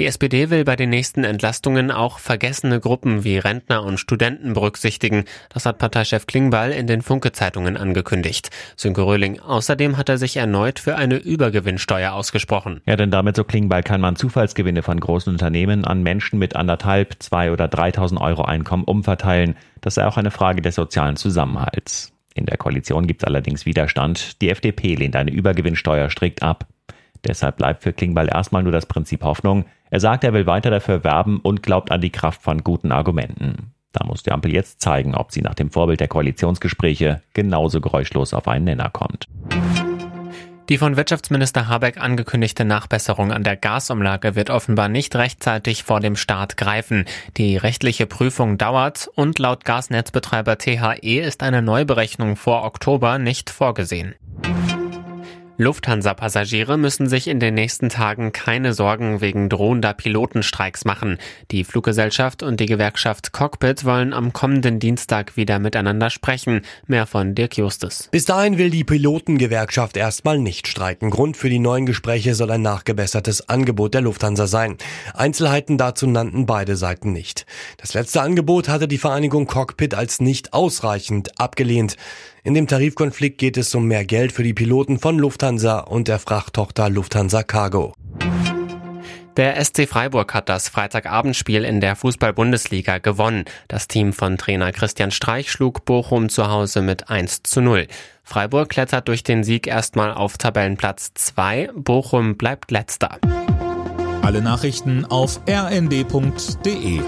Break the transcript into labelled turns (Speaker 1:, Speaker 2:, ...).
Speaker 1: Die SPD will bei den nächsten Entlastungen auch vergessene Gruppen wie Rentner und Studenten berücksichtigen. Das hat Parteichef Klingbeil in den Funke-Zeitungen angekündigt. Sönke Röhling. Außerdem hat er sich erneut für eine Übergewinnsteuer ausgesprochen.
Speaker 2: Ja, denn damit so Klingbeil kann man Zufallsgewinne von großen Unternehmen an Menschen mit anderthalb, zwei oder 3.000 Euro Einkommen umverteilen. Das sei auch eine Frage des sozialen Zusammenhalts. In der Koalition gibt es allerdings Widerstand. Die FDP lehnt eine Übergewinnsteuer strikt ab. Deshalb bleibt für Klingbeil erstmal nur das Prinzip Hoffnung. Er sagt, er will weiter dafür werben und glaubt an die Kraft von guten Argumenten. Da muss die Ampel jetzt zeigen, ob sie nach dem Vorbild der Koalitionsgespräche genauso geräuschlos auf einen Nenner kommt.
Speaker 1: Die von Wirtschaftsminister Habeck angekündigte Nachbesserung an der Gasumlage wird offenbar nicht rechtzeitig vor dem Start greifen. Die rechtliche Prüfung dauert und laut Gasnetzbetreiber THE ist eine Neuberechnung vor Oktober nicht vorgesehen. Lufthansa-Passagiere müssen sich in den nächsten Tagen keine Sorgen wegen drohender Pilotenstreiks machen. Die Fluggesellschaft und die Gewerkschaft Cockpit wollen am kommenden Dienstag wieder miteinander sprechen. Mehr von Dirk Justus.
Speaker 3: Bis dahin will die Pilotengewerkschaft erstmal nicht streiken. Grund für die neuen Gespräche soll ein nachgebessertes Angebot der Lufthansa sein. Einzelheiten dazu nannten beide Seiten nicht. Das letzte Angebot hatte die Vereinigung Cockpit als nicht ausreichend abgelehnt. In dem Tarifkonflikt geht es um mehr Geld für die Piloten von Lufthansa und der Frachttochter Lufthansa Cargo.
Speaker 1: Der SC Freiburg hat das Freitagabendspiel in der Fußball-Bundesliga gewonnen. Das Team von Trainer Christian Streich schlug Bochum zu Hause mit 1 zu 0. Freiburg klettert durch den Sieg erstmal auf Tabellenplatz 2. Bochum bleibt letzter.
Speaker 4: Alle Nachrichten auf rnd.de